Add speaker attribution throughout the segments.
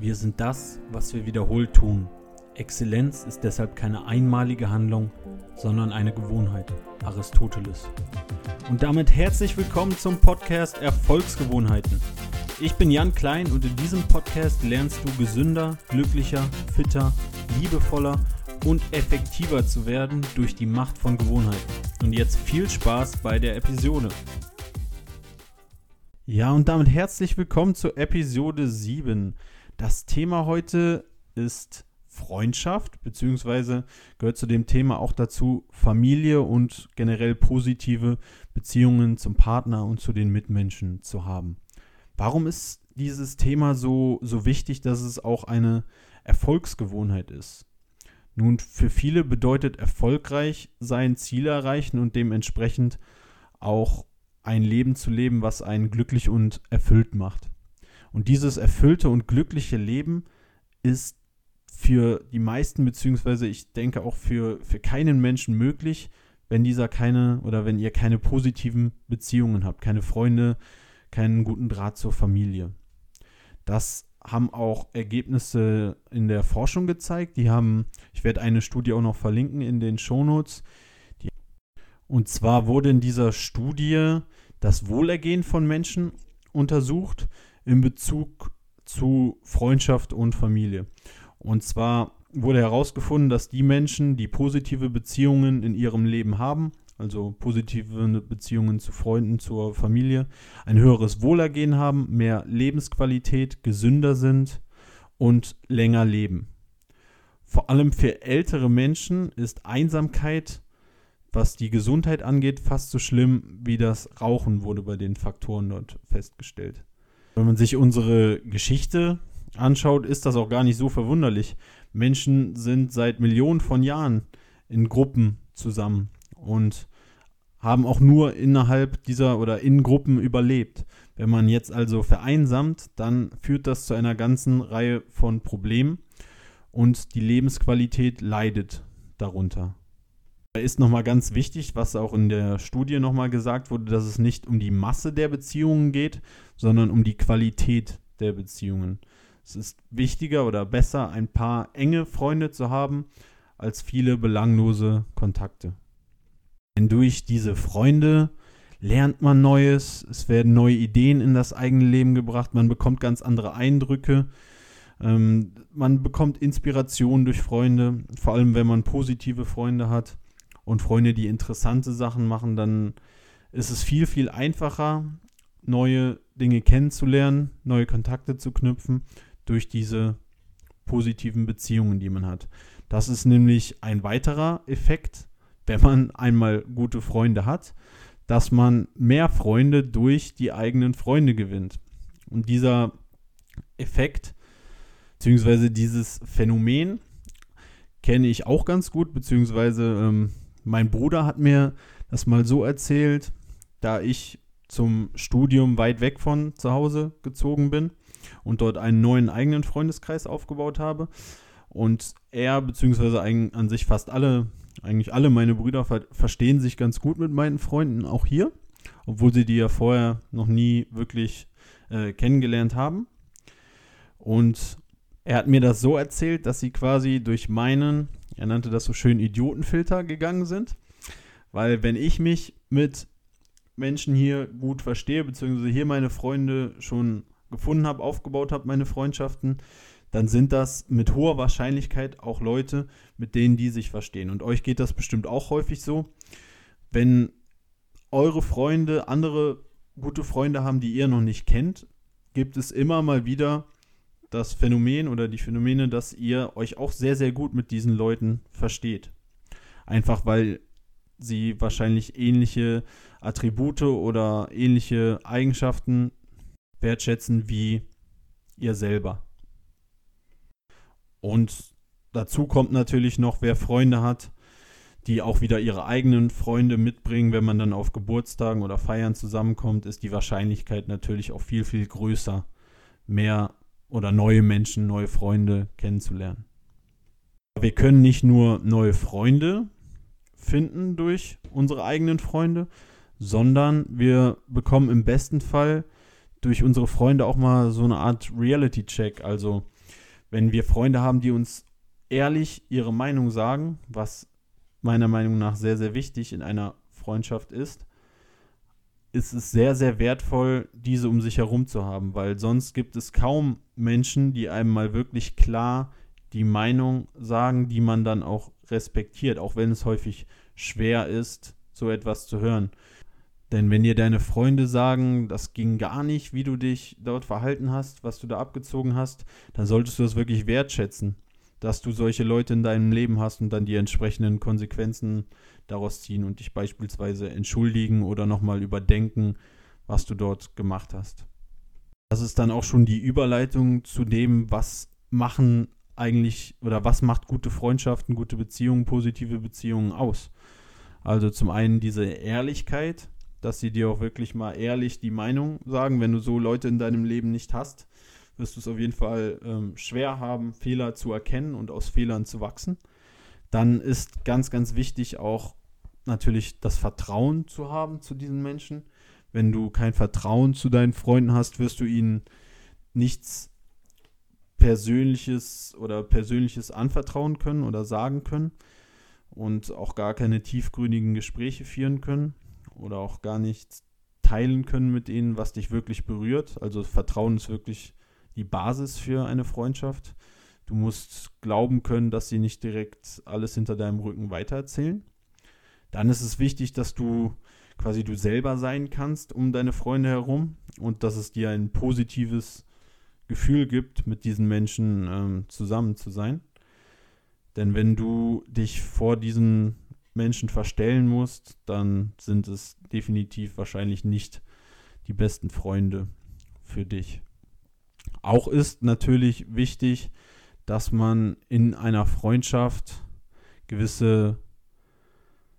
Speaker 1: Wir sind das, was wir wiederholt tun. Exzellenz ist deshalb keine einmalige Handlung, sondern eine Gewohnheit. Aristoteles. Und damit herzlich willkommen zum Podcast Erfolgsgewohnheiten. Ich bin Jan Klein und in diesem Podcast lernst du gesünder, glücklicher, fitter, liebevoller und effektiver zu werden durch die Macht von Gewohnheiten. Und jetzt viel Spaß bei der Episode. Ja, und damit herzlich willkommen zur Episode 7. Das Thema heute ist Freundschaft, beziehungsweise gehört zu dem Thema auch dazu Familie und generell positive Beziehungen zum Partner und zu den Mitmenschen zu haben. Warum ist dieses Thema so, so wichtig, dass es auch eine Erfolgsgewohnheit ist? Nun, für viele bedeutet erfolgreich sein Ziel erreichen und dementsprechend auch ein Leben zu leben, was einen glücklich und erfüllt macht. Und dieses erfüllte und glückliche Leben ist für die meisten, beziehungsweise ich denke auch für, für keinen Menschen möglich, wenn dieser keine oder wenn ihr keine positiven Beziehungen habt, keine Freunde, keinen guten Draht zur Familie. Das haben auch Ergebnisse in der Forschung gezeigt. Die haben, ich werde eine Studie auch noch verlinken in den Shownotes. Die, und zwar wurde in dieser Studie das Wohlergehen von Menschen untersucht in Bezug zu Freundschaft und Familie. Und zwar wurde herausgefunden, dass die Menschen, die positive Beziehungen in ihrem Leben haben, also positive Beziehungen zu Freunden, zur Familie, ein höheres Wohlergehen haben, mehr Lebensqualität, gesünder sind und länger leben. Vor allem für ältere Menschen ist Einsamkeit, was die Gesundheit angeht, fast so schlimm wie das Rauchen, wurde bei den Faktoren dort festgestellt. Wenn man sich unsere Geschichte anschaut, ist das auch gar nicht so verwunderlich. Menschen sind seit Millionen von Jahren in Gruppen zusammen und haben auch nur innerhalb dieser oder in Gruppen überlebt. Wenn man jetzt also vereinsamt, dann führt das zu einer ganzen Reihe von Problemen und die Lebensqualität leidet darunter. Da ist nochmal ganz wichtig, was auch in der Studie nochmal gesagt wurde, dass es nicht um die Masse der Beziehungen geht, sondern um die Qualität der Beziehungen. Es ist wichtiger oder besser, ein paar enge Freunde zu haben, als viele belanglose Kontakte. Denn durch diese Freunde lernt man Neues, es werden neue Ideen in das eigene Leben gebracht, man bekommt ganz andere Eindrücke, ähm, man bekommt Inspiration durch Freunde, vor allem wenn man positive Freunde hat und Freunde, die interessante Sachen machen, dann ist es viel, viel einfacher, neue Dinge kennenzulernen, neue Kontakte zu knüpfen durch diese positiven Beziehungen, die man hat. Das ist nämlich ein weiterer Effekt, wenn man einmal gute Freunde hat, dass man mehr Freunde durch die eigenen Freunde gewinnt. Und dieser Effekt, beziehungsweise dieses Phänomen, kenne ich auch ganz gut, beziehungsweise ähm, mein Bruder hat mir das mal so erzählt, da ich zum Studium weit weg von zu Hause gezogen bin und dort einen neuen eigenen Freundeskreis aufgebaut habe. Und er, beziehungsweise an sich fast alle, eigentlich alle meine Brüder ver verstehen sich ganz gut mit meinen Freunden, auch hier, obwohl sie die ja vorher noch nie wirklich äh, kennengelernt haben. Und er hat mir das so erzählt, dass sie quasi durch meinen er nannte das so schön Idiotenfilter gegangen sind. Weil wenn ich mich mit Menschen hier gut verstehe, beziehungsweise hier meine Freunde schon gefunden habe, aufgebaut habe, meine Freundschaften, dann sind das mit hoher Wahrscheinlichkeit auch Leute, mit denen die sich verstehen. Und euch geht das bestimmt auch häufig so. Wenn eure Freunde andere gute Freunde haben, die ihr noch nicht kennt, gibt es immer mal wieder das Phänomen oder die Phänomene, dass ihr euch auch sehr, sehr gut mit diesen Leuten versteht. Einfach weil sie wahrscheinlich ähnliche Attribute oder ähnliche Eigenschaften wertschätzen wie ihr selber. Und dazu kommt natürlich noch, wer Freunde hat, die auch wieder ihre eigenen Freunde mitbringen, wenn man dann auf Geburtstagen oder Feiern zusammenkommt, ist die Wahrscheinlichkeit natürlich auch viel, viel größer, mehr oder neue Menschen, neue Freunde kennenzulernen. Wir können nicht nur neue Freunde finden durch unsere eigenen Freunde, sondern wir bekommen im besten Fall durch unsere Freunde auch mal so eine Art Reality-Check. Also wenn wir Freunde haben, die uns ehrlich ihre Meinung sagen, was meiner Meinung nach sehr, sehr wichtig in einer Freundschaft ist, ist es sehr, sehr wertvoll, diese um sich herum zu haben, weil sonst gibt es kaum Menschen, die einem mal wirklich klar die Meinung sagen, die man dann auch respektiert, auch wenn es häufig schwer ist, so etwas zu hören. Denn wenn dir deine Freunde sagen, das ging gar nicht, wie du dich dort verhalten hast, was du da abgezogen hast, dann solltest du das wirklich wertschätzen, dass du solche Leute in deinem Leben hast und dann die entsprechenden Konsequenzen daraus ziehen und dich beispielsweise entschuldigen oder nochmal überdenken, was du dort gemacht hast. Das ist dann auch schon die Überleitung zu dem, was machen eigentlich oder was macht gute Freundschaften, gute Beziehungen, positive Beziehungen aus. Also zum einen diese Ehrlichkeit, dass sie dir auch wirklich mal ehrlich die Meinung sagen. Wenn du so Leute in deinem Leben nicht hast, wirst du es auf jeden Fall ähm, schwer haben, Fehler zu erkennen und aus Fehlern zu wachsen. Dann ist ganz, ganz wichtig auch natürlich das Vertrauen zu haben zu diesen Menschen. Wenn du kein Vertrauen zu deinen Freunden hast, wirst du ihnen nichts Persönliches oder Persönliches anvertrauen können oder sagen können und auch gar keine tiefgründigen Gespräche führen können oder auch gar nichts teilen können mit ihnen, was dich wirklich berührt. Also Vertrauen ist wirklich die Basis für eine Freundschaft. Du musst glauben können, dass sie nicht direkt alles hinter deinem Rücken weitererzählen. Dann ist es wichtig, dass du quasi du selber sein kannst um deine Freunde herum und dass es dir ein positives Gefühl gibt, mit diesen Menschen ähm, zusammen zu sein. Denn wenn du dich vor diesen Menschen verstellen musst, dann sind es definitiv wahrscheinlich nicht die besten Freunde für dich. Auch ist natürlich wichtig, dass man in einer Freundschaft gewisse,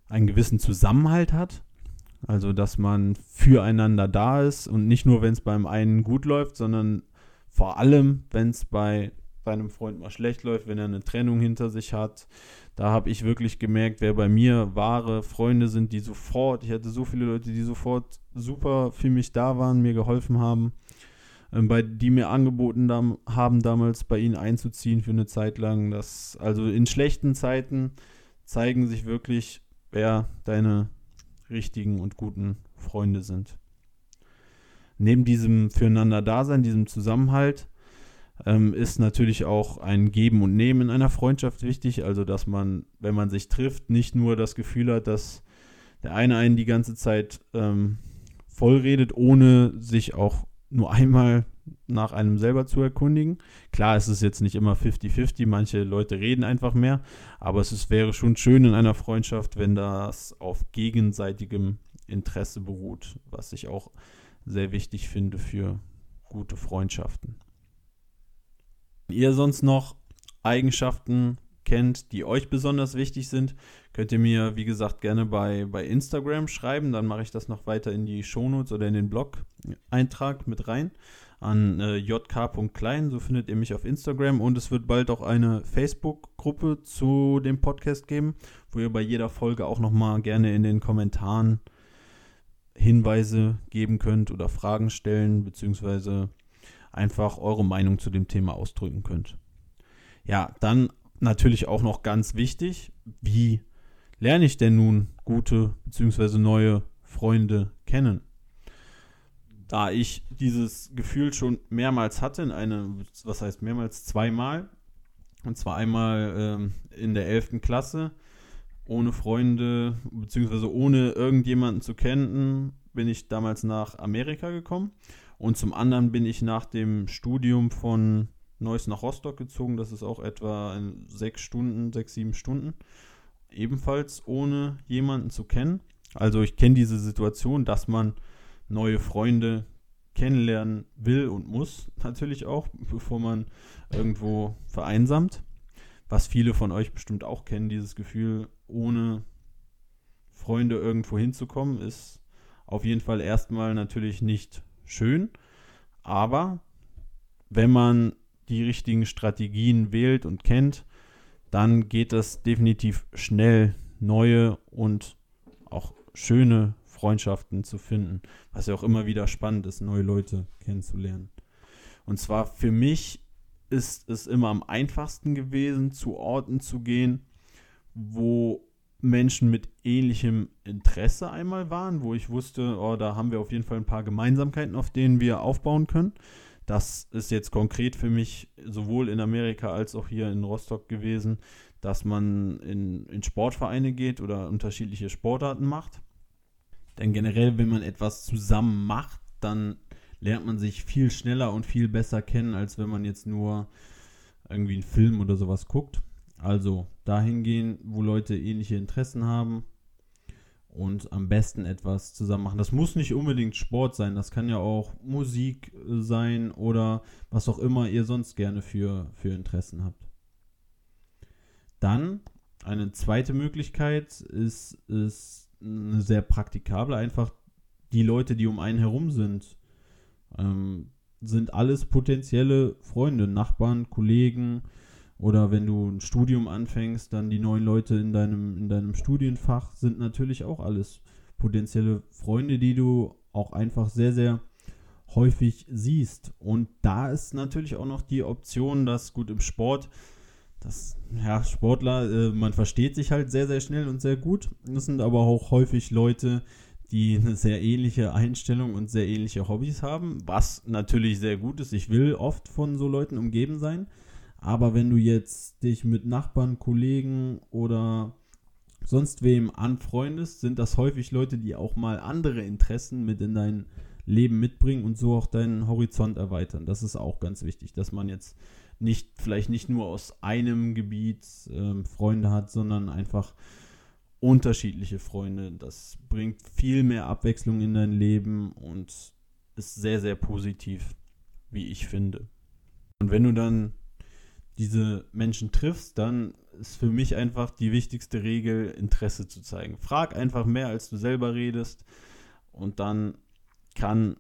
Speaker 1: einen gewissen Zusammenhalt hat. Also, dass man füreinander da ist und nicht nur, wenn es beim einen gut läuft, sondern vor allem, wenn es bei seinem Freund mal schlecht läuft, wenn er eine Trennung hinter sich hat. Da habe ich wirklich gemerkt, wer bei mir wahre Freunde sind, die sofort, ich hatte so viele Leute, die sofort super für mich da waren, mir geholfen haben, ähm, bei, die mir angeboten haben, damals bei ihnen einzuziehen für eine Zeit lang. Das, also in schlechten Zeiten zeigen sich wirklich, wer deine richtigen und guten Freunde sind neben diesem Füreinander-Dasein, diesem Zusammenhalt, ähm, ist natürlich auch ein Geben und Nehmen in einer Freundschaft wichtig. Also, dass man, wenn man sich trifft, nicht nur das Gefühl hat, dass der eine einen die ganze Zeit ähm, vollredet, ohne sich auch nur einmal nach einem selber zu erkundigen. Klar, es ist jetzt nicht immer 50-50, manche Leute reden einfach mehr, aber es ist, wäre schon schön in einer Freundschaft, wenn das auf gegenseitigem Interesse beruht, was ich auch sehr wichtig finde für gute Freundschaften. Wenn ihr sonst noch Eigenschaften kennt, die euch besonders wichtig sind, könnt ihr mir, wie gesagt, gerne bei, bei Instagram schreiben. Dann mache ich das noch weiter in die Shownotes oder in den Blog-Eintrag mit rein an äh, jk.klein. So findet ihr mich auf Instagram. Und es wird bald auch eine Facebook-Gruppe zu dem Podcast geben, wo ihr bei jeder Folge auch nochmal gerne in den Kommentaren Hinweise geben könnt oder Fragen stellen, beziehungsweise einfach eure Meinung zu dem Thema ausdrücken könnt. Ja, dann natürlich auch noch ganz wichtig, wie lerne ich denn nun gute beziehungsweise neue Freunde kennen? Da ich dieses Gefühl schon mehrmals hatte, in eine, was heißt mehrmals, zweimal, und zwar einmal ähm, in der 11. Klasse, ohne Freunde, beziehungsweise ohne irgendjemanden zu kennen, bin ich damals nach Amerika gekommen. Und zum anderen bin ich nach dem Studium von Neuss nach Rostock gezogen. Das ist auch etwa sechs Stunden, sechs, sieben Stunden. Ebenfalls ohne jemanden zu kennen. Also ich kenne diese Situation, dass man neue Freunde kennenlernen will und muss, natürlich auch, bevor man irgendwo vereinsamt. Was viele von euch bestimmt auch kennen, dieses Gefühl, ohne Freunde irgendwo hinzukommen, ist auf jeden Fall erstmal natürlich nicht schön, aber wenn man die richtigen Strategien wählt und kennt, dann geht es definitiv schnell, neue und auch schöne Freundschaften zu finden, was ja auch immer wieder spannend ist, neue Leute kennenzulernen. Und zwar für mich ist es immer am einfachsten gewesen, zu Orten zu gehen, wo Menschen mit ähnlichem Interesse einmal waren, wo ich wusste, oh, da haben wir auf jeden Fall ein paar Gemeinsamkeiten, auf denen wir aufbauen können. Das ist jetzt konkret für mich sowohl in Amerika als auch hier in Rostock gewesen, dass man in, in Sportvereine geht oder unterschiedliche Sportarten macht. Denn generell, wenn man etwas zusammen macht, dann lernt man sich viel schneller und viel besser kennen, als wenn man jetzt nur irgendwie einen Film oder sowas guckt. Also dahin gehen, wo Leute ähnliche Interessen haben und am besten etwas zusammen machen. Das muss nicht unbedingt Sport sein, das kann ja auch Musik sein oder was auch immer ihr sonst gerne für, für Interessen habt. Dann eine zweite Möglichkeit ist, ist sehr praktikable, einfach die Leute, die um einen herum sind, ähm, sind alles potenzielle Freunde, Nachbarn, Kollegen oder wenn du ein Studium anfängst, dann die neuen Leute in deinem, in deinem Studienfach sind natürlich auch alles potenzielle Freunde, die du auch einfach sehr, sehr häufig siehst. Und da ist natürlich auch noch die Option, dass gut im Sport, dass ja, Sportler, äh, man versteht sich halt sehr, sehr schnell und sehr gut. Das sind aber auch häufig Leute, die eine sehr ähnliche Einstellung und sehr ähnliche Hobbys haben, was natürlich sehr gut ist. Ich will oft von so Leuten umgeben sein. Aber wenn du jetzt dich mit Nachbarn, Kollegen oder sonst wem anfreundest, sind das häufig Leute, die auch mal andere Interessen mit in dein Leben mitbringen und so auch deinen Horizont erweitern. Das ist auch ganz wichtig, dass man jetzt nicht, vielleicht nicht nur aus einem Gebiet äh, Freunde hat, sondern einfach unterschiedliche Freunde. Das bringt viel mehr Abwechslung in dein Leben und ist sehr, sehr positiv, wie ich finde. Und wenn du dann diese Menschen triffst, dann ist für mich einfach die wichtigste Regel, Interesse zu zeigen. Frag einfach mehr, als du selber redest und dann kann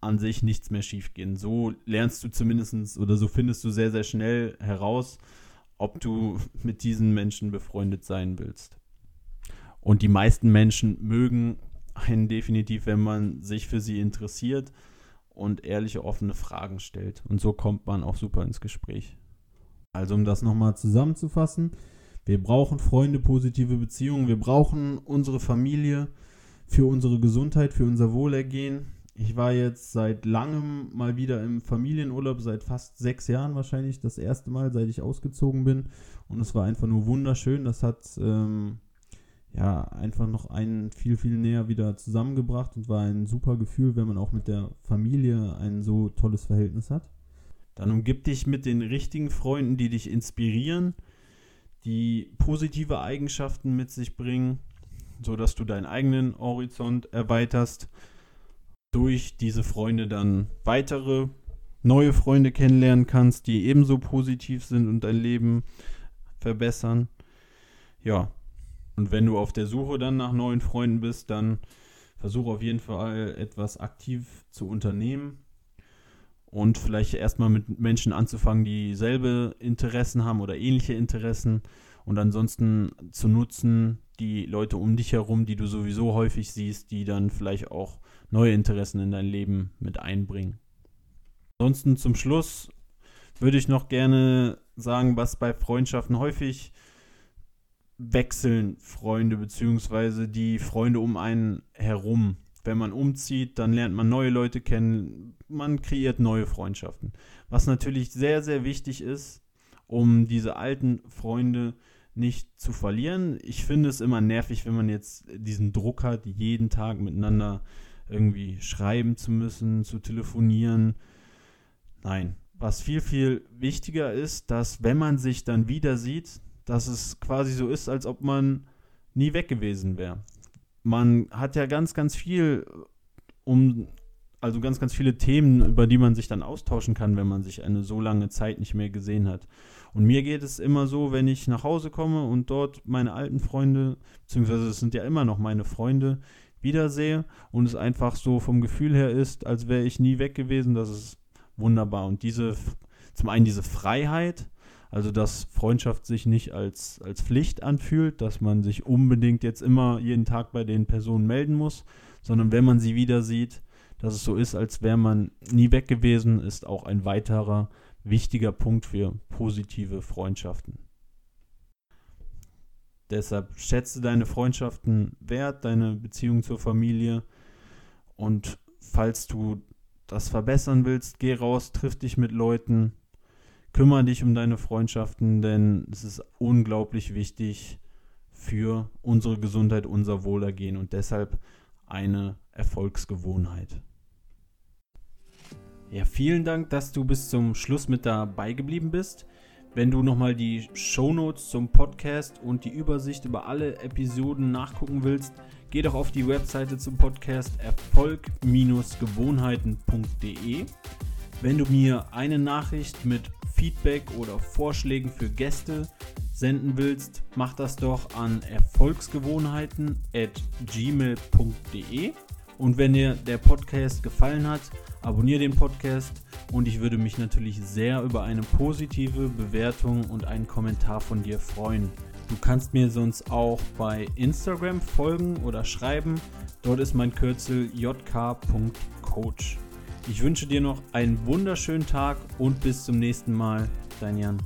Speaker 1: an sich nichts mehr schiefgehen. So lernst du zumindest oder so findest du sehr, sehr schnell heraus, ob du mit diesen Menschen befreundet sein willst. Und die meisten Menschen mögen einen definitiv, wenn man sich für sie interessiert und ehrliche, offene Fragen stellt. Und so kommt man auch super ins Gespräch. Also um das nochmal zusammenzufassen, wir brauchen Freunde, positive Beziehungen, wir brauchen unsere Familie für unsere Gesundheit, für unser Wohlergehen. Ich war jetzt seit langem mal wieder im Familienurlaub, seit fast sechs Jahren wahrscheinlich das erste Mal, seit ich ausgezogen bin. Und es war einfach nur wunderschön. Das hat ähm, ja einfach noch einen viel, viel näher wieder zusammengebracht und war ein super Gefühl, wenn man auch mit der Familie ein so tolles Verhältnis hat. Dann umgib dich mit den richtigen Freunden, die dich inspirieren, die positive Eigenschaften mit sich bringen, sodass du deinen eigenen Horizont erweiterst. Durch diese Freunde dann weitere neue Freunde kennenlernen kannst, die ebenso positiv sind und dein Leben verbessern. Ja, und wenn du auf der Suche dann nach neuen Freunden bist, dann versuch auf jeden Fall etwas aktiv zu unternehmen und vielleicht erstmal mit Menschen anzufangen, die selbe Interessen haben oder ähnliche Interessen und ansonsten zu nutzen, die Leute um dich herum, die du sowieso häufig siehst, die dann vielleicht auch neue Interessen in dein Leben mit einbringen. Ansonsten zum Schluss würde ich noch gerne sagen, was bei Freundschaften häufig wechseln Freunde beziehungsweise die Freunde um einen herum wenn man umzieht, dann lernt man neue Leute kennen, man kreiert neue Freundschaften. Was natürlich sehr, sehr wichtig ist, um diese alten Freunde nicht zu verlieren. Ich finde es immer nervig, wenn man jetzt diesen Druck hat, jeden Tag miteinander irgendwie schreiben zu müssen, zu telefonieren. Nein, was viel, viel wichtiger ist, dass wenn man sich dann wieder sieht, dass es quasi so ist, als ob man nie weg gewesen wäre man hat ja ganz, ganz viel um, also ganz, ganz viele Themen, über die man sich dann austauschen kann, wenn man sich eine so lange Zeit nicht mehr gesehen hat. Und mir geht es immer so, wenn ich nach Hause komme und dort meine alten Freunde, beziehungsweise es sind ja immer noch meine Freunde, wiedersehe und es einfach so vom Gefühl her ist, als wäre ich nie weg gewesen, das ist wunderbar. Und diese, zum einen diese Freiheit, also, dass Freundschaft sich nicht als, als Pflicht anfühlt, dass man sich unbedingt jetzt immer jeden Tag bei den Personen melden muss, sondern wenn man sie wieder sieht, dass es so ist, als wäre man nie weg gewesen, ist auch ein weiterer wichtiger Punkt für positive Freundschaften. Deshalb schätze deine Freundschaften wert, deine Beziehung zur Familie. Und falls du das verbessern willst, geh raus, triff dich mit Leuten, kümmere dich um deine Freundschaften, denn es ist unglaublich wichtig für unsere Gesundheit, unser Wohlergehen und deshalb eine Erfolgsgewohnheit. Ja, vielen Dank, dass du bis zum Schluss mit dabei geblieben bist. Wenn du nochmal die Shownotes zum Podcast und die Übersicht über alle Episoden nachgucken willst, geh doch auf die Webseite zum Podcast erfolg-gewohnheiten.de. Wenn du mir eine Nachricht mit Feedback oder Vorschlägen für Gäste senden willst, mach das doch an erfolgsgewohnheiten@gmail.de. Und wenn dir der Podcast gefallen hat, abonniere den Podcast und ich würde mich natürlich sehr über eine positive Bewertung und einen Kommentar von dir freuen. Du kannst mir sonst auch bei Instagram folgen oder schreiben. Dort ist mein Kürzel jk.coach. Ich wünsche dir noch einen wunderschönen Tag und bis zum nächsten Mal. Dein Jan.